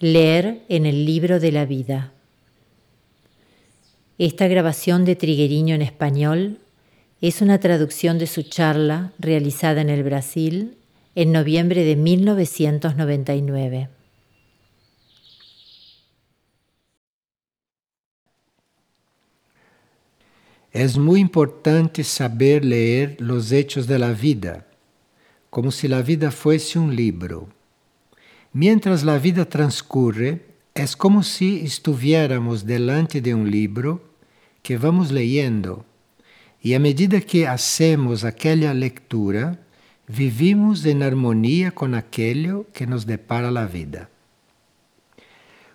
Leer en el libro de la vida. Esta grabación de Trigueriño en español es una traducción de su charla realizada en el Brasil en noviembre de 1999. Es muy importante saber leer los hechos de la vida, como si la vida fuese un libro. Mientras la vida transcurre, es como si estuviéramos delante de un libro que vamos leyendo, y a medida que hacemos aquella lectura, vivimos en armonía con aquello que nos depara la vida.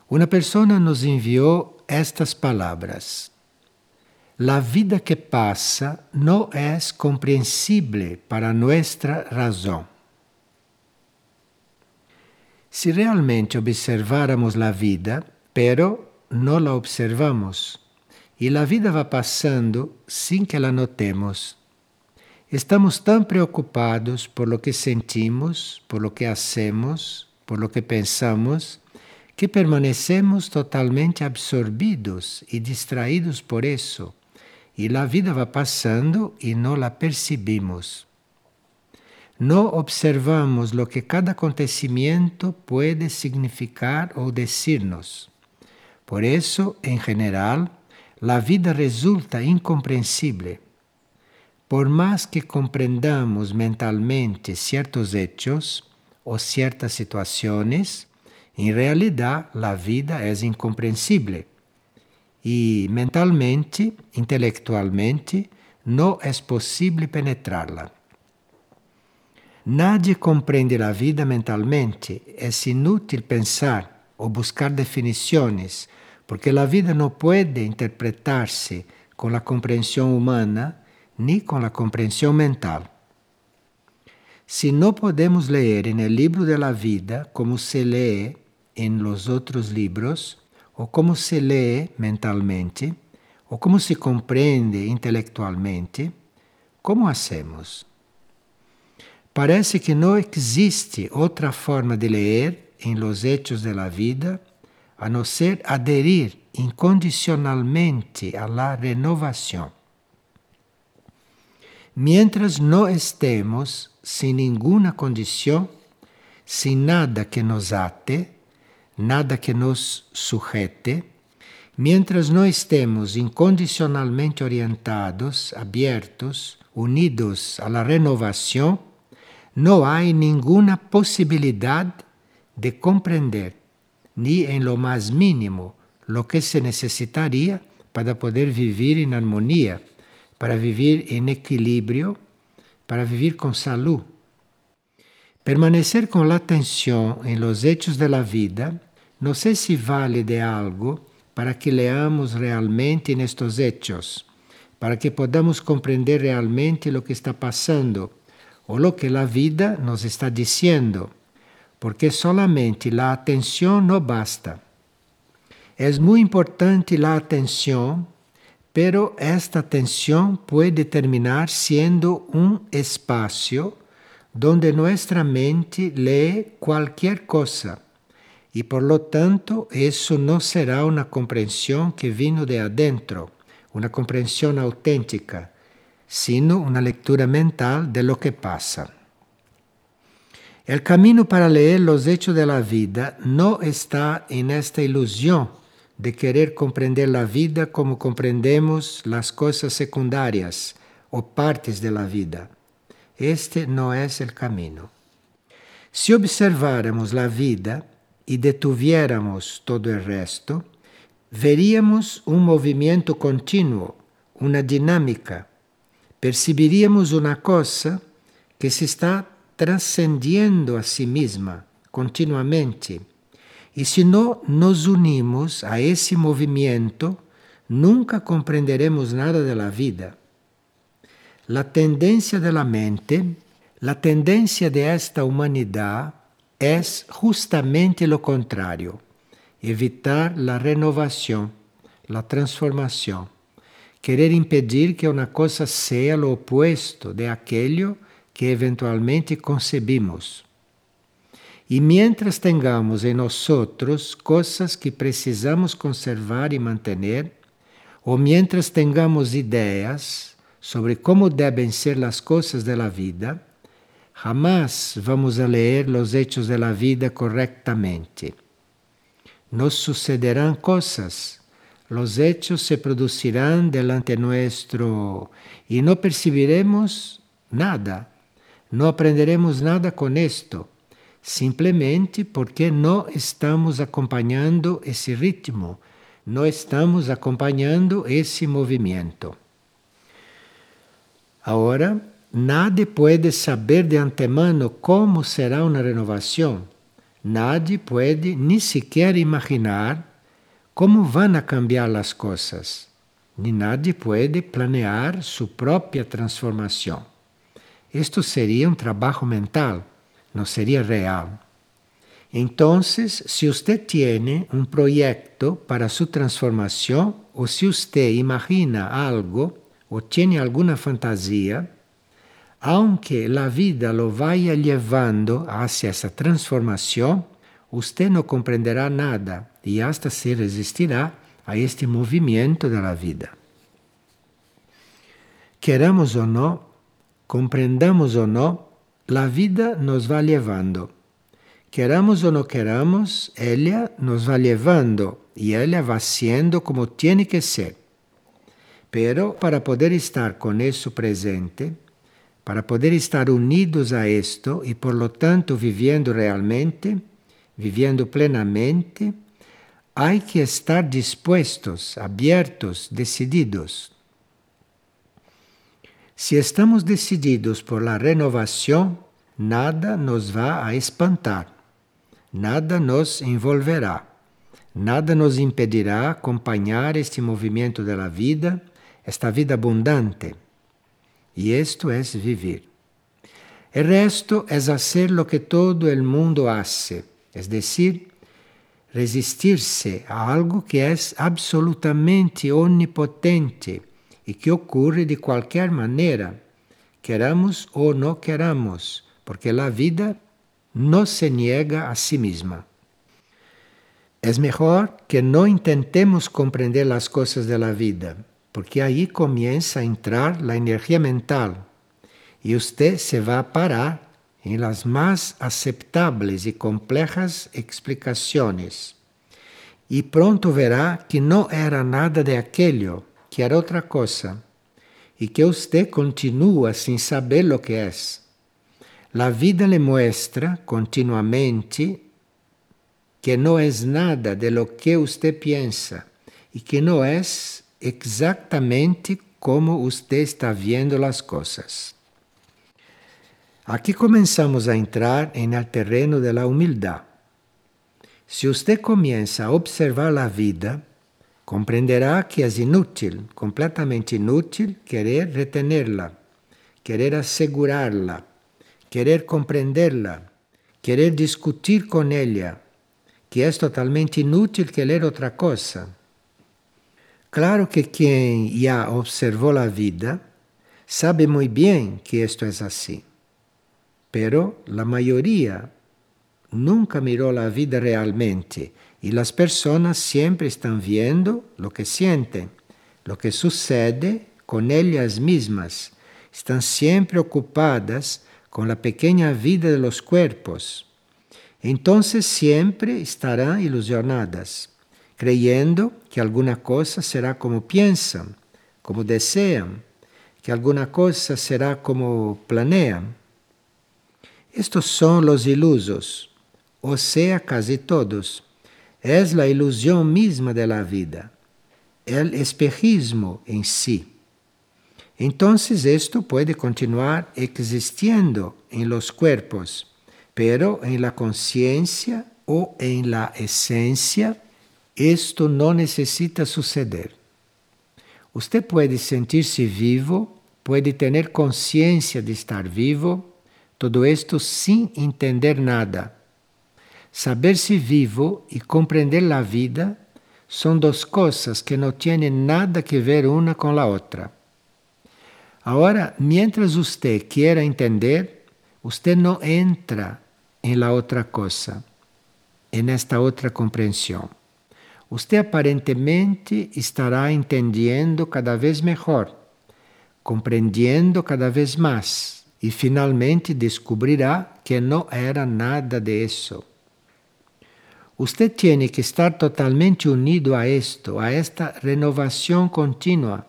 Una persona nos envió estas palabras. La vida que pasa no es comprensible para nuestra razón. Si realmente observáramos la vida, pero no la observamos, y la vida va pasando sin que la notemos. Estamos tan preocupados por lo que sentimos, por lo que hacemos, por lo que pensamos, que permanecemos totalmente absorbidos y distraídos por eso, y la vida va pasando y no la percibimos. No observamos lo que cada acontecimiento puede significar o decirnos. Por eso, en general, la vida resulta incomprensible. Por más que comprendamos mentalmente ciertos hechos o ciertas situaciones, en realidad la vida es incomprensible. Y mentalmente, intelectualmente, no es posible penetrarla. Nadie compreende a vida mentalmente. É inútil pensar ou buscar definições, porque a vida não pode interpretar-se com a compreensão humana nem com a compreensão mental. Se não podemos ler libro de la vida como se lee en los outros libros, ou como se lee mentalmente, ou como se compreende intelectualmente, como hacemos? Parece que não existe outra forma de ler em los hechos de la vida a não ser aderir incondicionalmente a la renovação. Mientras não estemos sem nenhuma condição, sem nada que nos ate, nada que nos sujete, mientras não estemos incondicionalmente orientados, abertos, unidos a la renovação, no hay ninguna posibilidad de comprender, ni en lo más mínimo, lo que se necesitaría para poder vivir en armonía, para vivir en equilibrio, para vivir con salud. Permanecer con la atención en los hechos de la vida no sé si vale de algo para que leamos realmente en estos hechos, para que podamos comprender realmente lo que está pasando o lo que la vida nos está diciendo, porque solamente la atención no basta. Es muy importante la atención, pero esta atención puede terminar siendo un espacio donde nuestra mente lee cualquier cosa y por lo tanto eso no será una comprensión que vino de adentro, una comprensión auténtica, sino una lectura mental de lo que pasa. El camino para leer los hechos de la vida no está en esta ilusión de querer comprender la vida como comprendemos las cosas secundarias o partes de la vida. Este no es el camino. Si observáramos la vida y detuviéramos todo el resto, veríamos un movimiento continuo, una dinámica perceberíamos uma coisa que se está transcendiendo a si mesma continuamente. E se não nos unimos a esse movimento, nunca compreenderemos nada da vida. A tendência da mente, a tendência de esta humanidade é justamente o contrário: evitar a renovação, a transformação querer impedir que uma coisa seja o oposto de aquilo que eventualmente concebimos. E mientras tengamos em nós coisas que precisamos conservar e manter, ou mientras tengamos ideias sobre como devem ser as coisas da vida, jamás vamos a ler os hechos da vida correctamente. Nos sucederán coisas, los hechos se producirán delante nuestro y no percibiremos nada, no aprenderemos nada con esto simplesmente porque não estamos acompanhando esse ritmo, não estamos acompanhando esse movimento. Agora, nadie pode saber de antemano como será uma renovação. Nadie pode nem sequer imaginar como vão cambiar as coisas. Nadie pode planear sua própria transformação. Isto seria um trabalho mental no sería real. Entonces, si usted tiene un proyecto para su transformación o si usted imagina algo o tiene alguna fantasía, aunque la vida lo vaya llevando hacia esa transformación, usted no comprenderá nada y hasta se resistirá a este movimiento de la vida. Queramos o no, comprendamos o no, a vida nos vai levando. Queramos ou não queramos, ela nos vai levando e ela vai sendo como tem que ser. Pero para poder estar com isso presente, para poder estar unidos a esto e por lo tanto vivendo realmente, vivendo plenamente, há que estar dispostos, abertos, decididos. Se estamos decididos por la renovação, nada nos vai a espantar, nada nos envolverá, nada nos impedirá acompanhar este movimento da vida, esta vida abundante. E isto é viver. O resto é fazer lo que todo el mundo hace, es decir, resistir-se a algo que é absolutamente onipotente e que ocorre de qualquer maneira, queramos ou não queramos, porque a vida não se niega a si mesma. É melhor que não intentemos compreender as coisas da vida, porque aí começa a entrar a energia mental e você se vai parar em las mais aceptáveis e complexas explicações. E pronto verá que não era nada de aquilo que era outra coisa e que você continua sem saber o que é. A vida lhe mostra continuamente que não é nada de lo que você pensa e que não é exatamente como você está vendo as coisas. Aqui começamos a entrar em el terreno de la humildade. Se você começa a observar a vida, Comprenderá que é inútil, completamente inútil, querer retenerla, querer assegurá-la, querer compreenderla, querer discutir com ela, que é totalmente inútil querer outra coisa. Claro que quem já observou a vida sabe muito bem que isto é assim, pero a maioria nunca mirou a vida realmente Y las personas siempre están viendo lo que sienten, lo que sucede con ellas mismas. Están siempre ocupadas con la pequeña vida de los cuerpos. Entonces siempre estarán ilusionadas, creyendo que alguna cosa será como piensan, como desean, que alguna cosa será como planean. Estos son los ilusos, o sea, casi todos. Es la ilusión misma de la vida, el espejismo en sí. Entonces esto puede continuar existiendo en los cuerpos, pero en la conciencia o en la esencia, esto no necesita suceder. Usted puede sentirse vivo, puede tener conciencia de estar vivo, todo esto sin entender nada Saber-se vivo e compreender a vida são duas coisas que não têm nada que ver uma com a outra. Agora, mientras você queira entender, você não entra em la outra coisa, em esta outra compreensão. Você aparentemente estará entendendo cada vez melhor, compreendendo cada vez mais e finalmente descobrirá que não era nada de isso. Usted tiene que estar totalmente unido a esto, a esta renovación continua,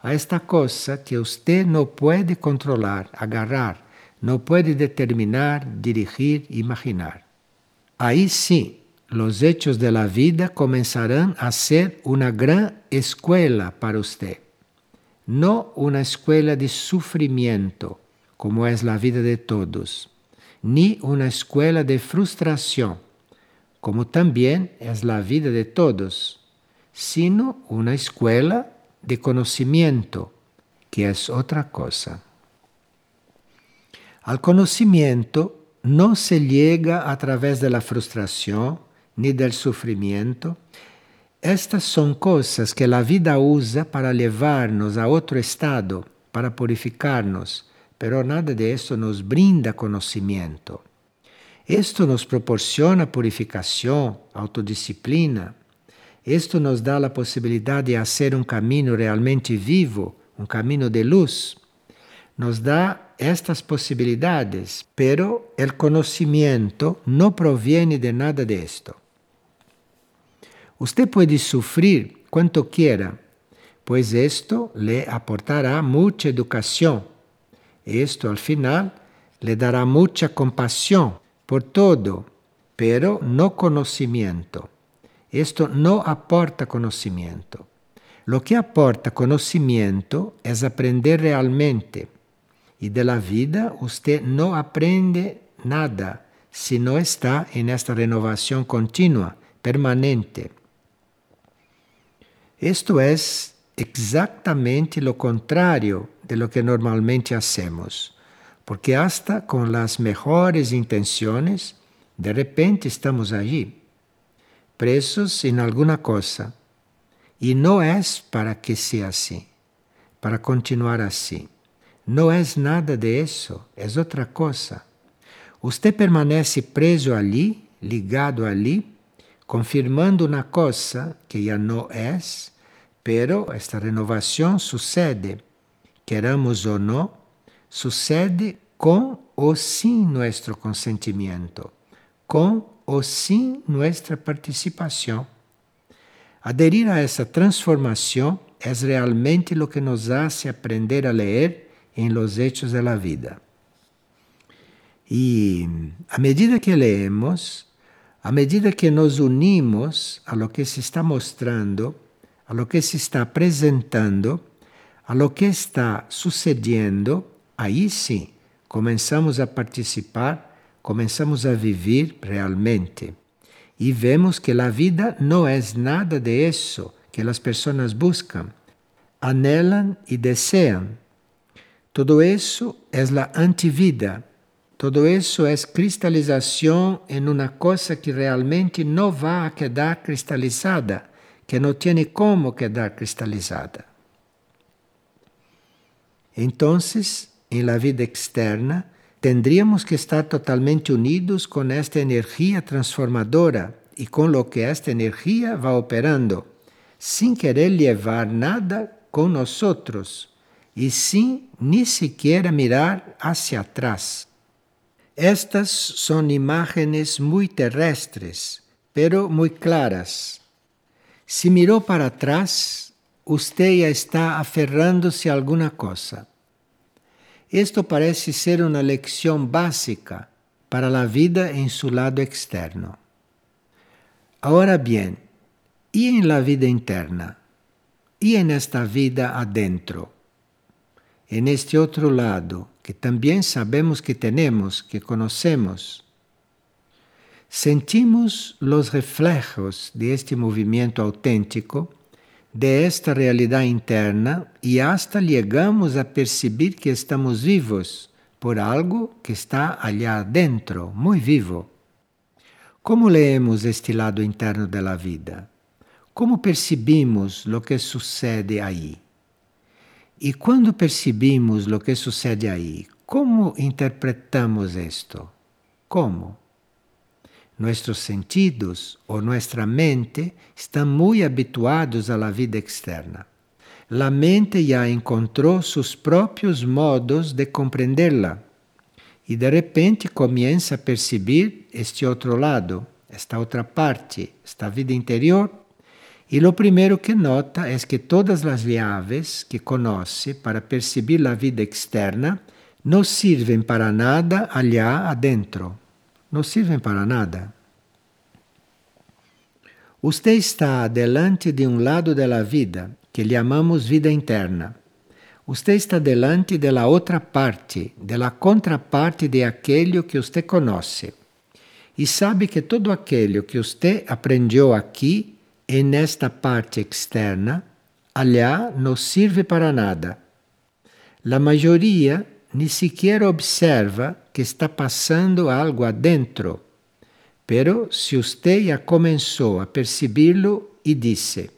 a esta cosa que usted no puede controlar, agarrar, no puede determinar, dirigir, imaginar. Ahí sí, los hechos de la vida comenzarán a ser una gran escuela para usted, no una escuela de sufrimiento, como es la vida de todos, ni una escuela de frustración como también es la vida de todos, sino una escuela de conocimiento, que es otra cosa. Al conocimiento no se llega a través de la frustración ni del sufrimiento. Estas son cosas que la vida usa para llevarnos a otro estado, para purificarnos, pero nada de eso nos brinda conocimiento. Isto nos proporciona purificação, autodisciplina. Isto nos dá a possibilidade de fazer um caminho realmente vivo, um caminho de luz. Nos dá estas possibilidades, pero el conhecimento não proviene de nada de esto. Usted pode sufrir quanto quiera, pois esto le aportará muita educação. Esto al final le dará muita compaixão por todo, pero no conocimiento. Esto no aporta conocimiento. Lo que aporta conocimiento es aprender realmente. Y de la vida usted no aprende nada si no está en esta renovación continua, permanente. Esto es exactamente lo contrario de lo que normalmente hacemos porque hasta con las mejores intenciones, de repente estamos allí, presos en alguna cosa. Y no es para que sea así, para continuar así. No es nada de eso, es otra cosa. Usted permanece preso allí, ligado allí, confirmando una cosa que ya no es, pero esta renovación sucede, queramos o no, sucede com ou sem nosso consentimento, com ou sem nossa participação. Aderir a essa transformação é realmente o que nos hace aprender a ler em los hechos de la vida. E a medida que leemos, a medida que nos unimos a lo que se está mostrando, a lo que se está apresentando, a lo que está sucedendo, aí sim começamos a participar, começamos a viver realmente. E vemos que a vida não é nada de isso que as pessoas buscam, anhelam e desejam. Todo isso é a antivida. Todo isso é cristalização em uma coisa que realmente não vai quedar cristalizada, que não tem como quedar cristalizada. Então, em la vida externa, tendríamos que estar totalmente unidos com esta energia transformadora e com lo que esta energia va operando, sem querer levar nada com nosotros e sem ni siquiera mirar hacia atrás. Estas são imágenes muito terrestres, pero muito claras. Se mirou para trás, usted já está aferrando-se a alguma coisa. Esto parece ser una lección básica para la vida en su lado externo. Ahora bien, ¿y en la vida interna? ¿Y en esta vida adentro? En este otro lado, que también sabemos que tenemos, que conocemos, sentimos los reflejos de este movimiento auténtico de esta realidade interna e hasta chegamos a perceber que estamos vivos por algo que está allá dentro, muito vivo. Como leemos este lado interno da vida? Como percebimos o que sucede aí? E quando percebimos o que sucede aí, como interpretamos isto? Como? Nuestros sentidos o nuestra mente están muy habituados a la vida externa. La mente ya encontró sus propios modos de comprenderla y de repente comienza a percibir este otro lado, esta otra parte, esta vida interior. Y lo primero que nota es que todas las llaves que conoce para percibir la vida externa no sirven para nada allá adentro. No sirven para nada. Usted está delante de un lado de la vida que llamamos vida interna. Usted está delante de la outra parte, de la contraparte de aquello que usted conoce. E sabe que todo aquello que usted aprendeu aqui, en esta parte externa, allá não sirve para nada. La maioria ni siquiera observa que está passando algo adentro. Pero se usted já começou a percibirlo e disse: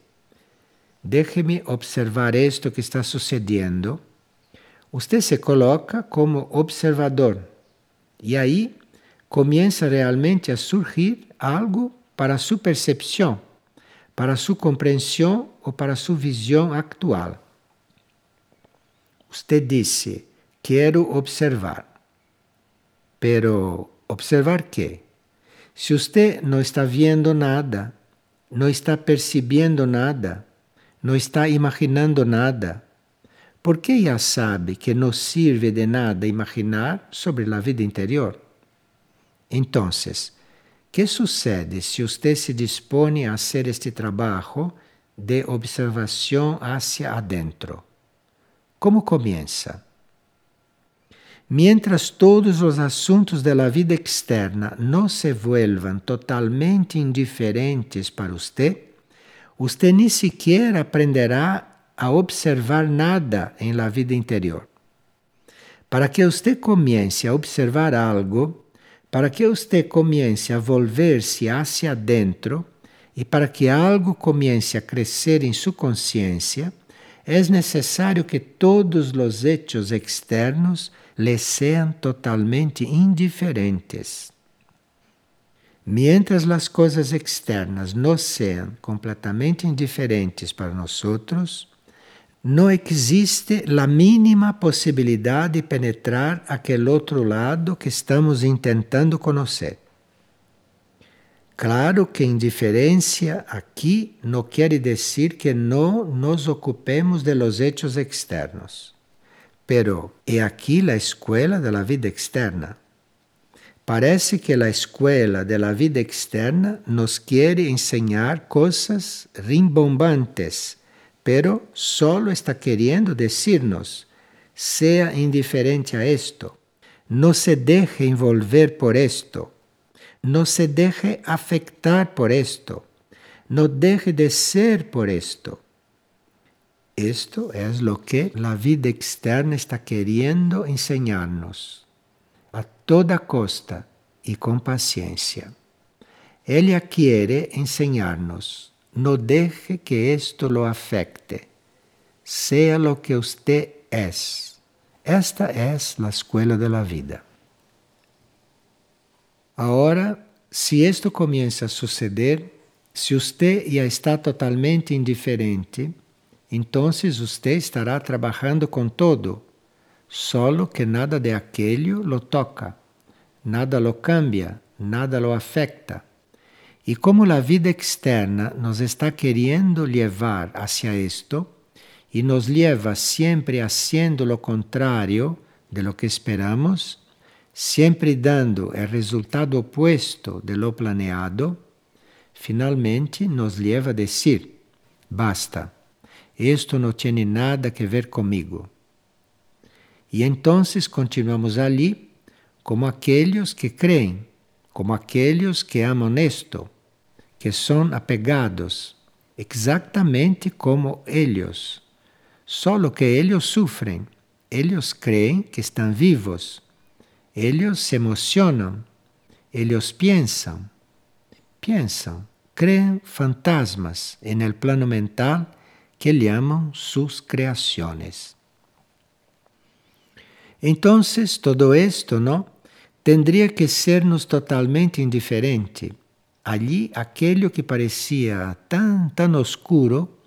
Déjeme observar esto que está sucedendo. Usted se coloca como observador e aí começa realmente a surgir algo para sua percepção, para sua compreensão ou para sua visão actual. Usted disse: Quero observar. Pero, ¿observar qué? Si usted no está viendo nada, no está percibiendo nada, no está imaginando nada, ¿por qué ya sabe que no sirve de nada imaginar sobre la vida interior? Entonces, ¿qué sucede si usted se dispone a hacer este trabajo de observación hacia adentro? ¿Cómo comienza? Mientras todos os assuntos da vida externa não se vuelvan totalmente indiferentes para você, você nem sequer aprenderá a observar nada em la vida interior. Para que você comece a observar algo, para que você comece a volver-se hacia dentro e para que algo comece a crescer em sua consciência, é necessário que todos os hechos externos le sean totalmente indiferentes. Mientras las cosas externas no sean completamente indiferentes para nosotros, no existe la mínima posibilidad de penetrar aquel otro lado que estamos intentando conocer. Claro que indiferencia aquí no quiere decir que no nos ocupemos de los hechos externos. Pero é aqui a escola da vida externa. Parece que a escola da vida externa nos quer enseñar coisas rimbombantes, pero solo está querendo decirnos: sea indiferente a esto, no se deje envolver por esto, no se deje afectar por esto, no deje de ser por esto. Esto es lo que la vida externa está queriendo enseñarnos a toda costa y con paciencia. Ella quiere enseñarnos, no deje que esto lo afecte, sea lo que usted es. Esta es la escuela de la vida. Ahora, si esto comienza a suceder, si usted ya está totalmente indiferente, então você estará trabalhando com todo, solo que nada de aquello lo toca, nada lo cambia, nada lo afecta. E como a vida externa nos está querendo levar hacia esto e nos leva sempre haciendo lo contrario de lo que esperamos, sempre dando o resultado opuesto de lo planeado, finalmente nos leva a dizer: basta. Isto não tem nada que ver comigo. E então continuamos ali como aqueles que creem, como aqueles que amam isto, que são apegados, exatamente como eles. Só que eles sofrem, eles creem que estão vivos, eles se emocionam, eles pensam, pensam, creem fantasmas no plano mental que llaman sus creaciones. Entonces, todo esto, ¿no? tendría que sernos totalmente indiferente. Allí aquello que parecía tan, tan oscuro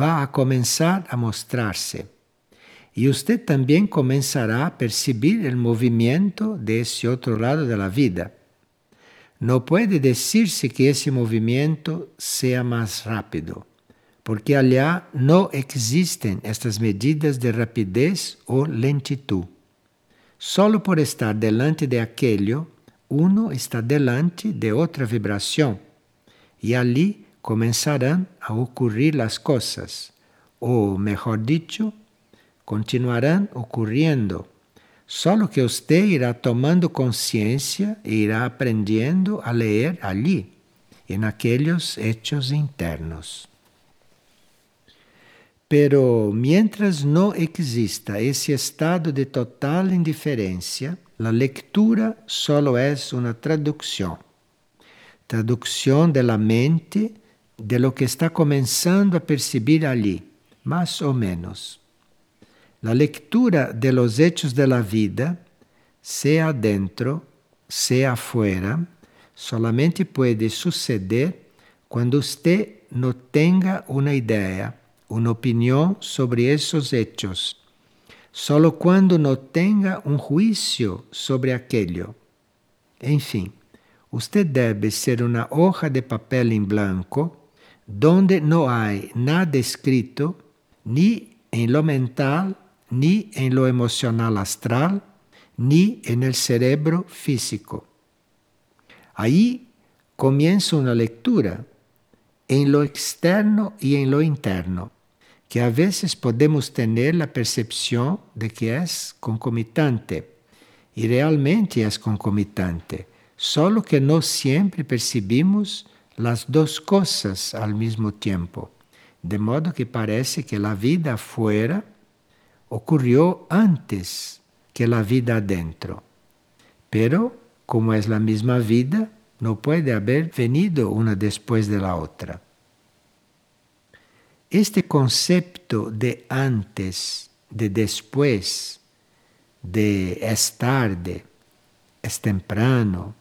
va a comenzar a mostrarse. Y usted también comenzará a percibir el movimiento de ese otro lado de la vida. No puede decirse que ese movimiento sea más rápido, porque allá no existen estas medidas de rapidez o lentitud. Solo por estar delante de aquello, uno está delante de otra vibración y allí comenzarán a ocurrir las cosas, o mejor dicho, continuarán ocurriendo, solo que usted irá tomando conciencia e irá aprendiendo a leer allí, en aquellos hechos internos. Pero mientras no exista ese estado de total indiferencia, la lectura solo una traducción. Traducción de la mente de lo que está comenzando a percibir allí, más o menos. La lectura de los hechos de la vida, sea adentro, sea afuera, solamente puede suceder cuando usted no tenga una idea una opinión sobre esos hechos, solo cuando no tenga un juicio sobre aquello. En fin, usted debe ser una hoja de papel en blanco donde no hay nada escrito ni en lo mental, ni en lo emocional astral, ni en el cerebro físico. Ahí comienza una lectura en lo externo y en lo interno que a veces podemos tener la percepción de que es concomitante, y realmente es concomitante, solo que no siempre percibimos las dos cosas al mismo tiempo, de modo que parece que la vida afuera ocurrió antes que la vida adentro. Pero, como es la misma vida, no puede haber venido una después de la otra. Este concepto de antes, de después, de es tarde, es temprano,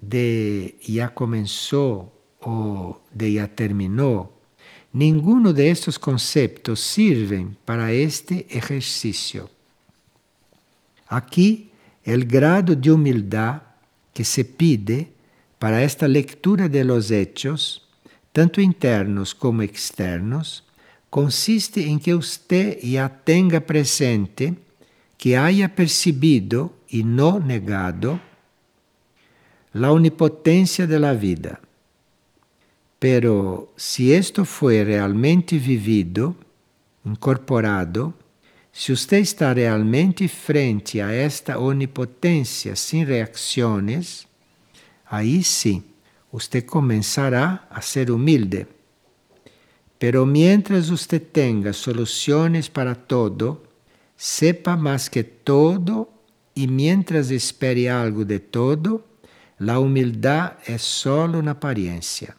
de ya comenzó o de ya terminó, ninguno de estos conceptos sirven para este ejercicio. Aquí el grado de humildad que se pide para esta lectura de los hechos tanto internos como externos, consiste en que usted ya tenga presente que haya percibido y no negado la omnipotencia de vida. Pero si esto fue realmente vivido, incorporado, si usted está realmente frente a esta omnipotencia sin reacciones, ahí sí usted comenzará a ser humilde. Pero mientras usted tenga soluciones para todo, sepa más que todo y mientras espere algo de todo, la humildad es solo una apariencia.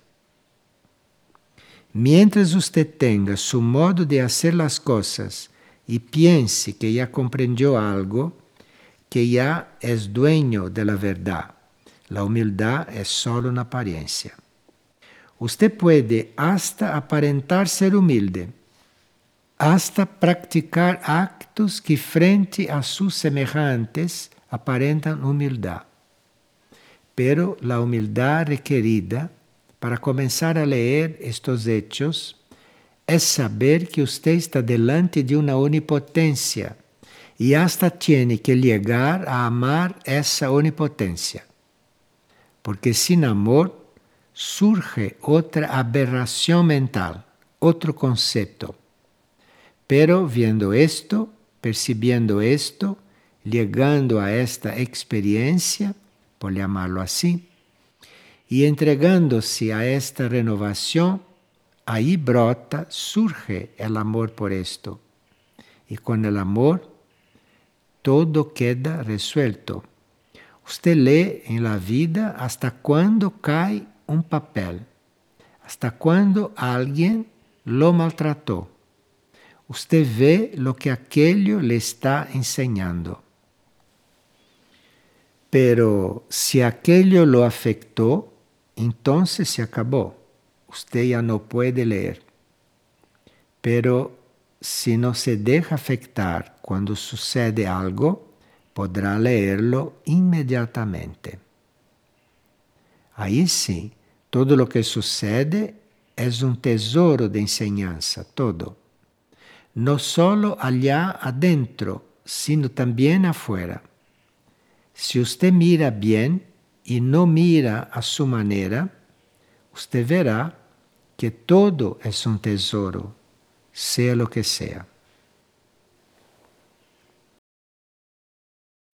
Mientras usted tenga su modo de hacer las cosas y piense que ya comprendió algo, que ya es dueño de la verdad, la humildad es solo una apariencia. Usted puede hasta aparentar ser humilde, hasta practicar actos que frente a sus semejantes aparentan humildad. Pero la humildad requerida para comenzar a leer estos hechos es saber que usted está delante de una omnipotencia y hasta tiene que llegar a amar esa omnipotencia porque sin amor surge otra aberración mental, otro concepto. Pero viendo esto, percibiendo esto, llegando a esta experiencia, por llamarlo así, y entregándose a esta renovación, ahí brota, surge el amor por esto. Y con el amor, todo queda resuelto. Usted lee en la vida hasta cuando cae un papel, hasta cuando alguien lo maltrató. Usted ve lo que aquello le está enseñando. Pero si aquello lo afectó, entonces se acabó. Usted ya no puede leer. Pero si no se deja afectar cuando sucede algo, podrá leerlo inmediatamente. Aí sim, todo lo que sucede es un tesoro de enseñanza, todo. No solo allá adentro, sino también afuera. Si usted mira bien y no mira a su manera, usted verá que todo es un tesoro, sea lo que sea.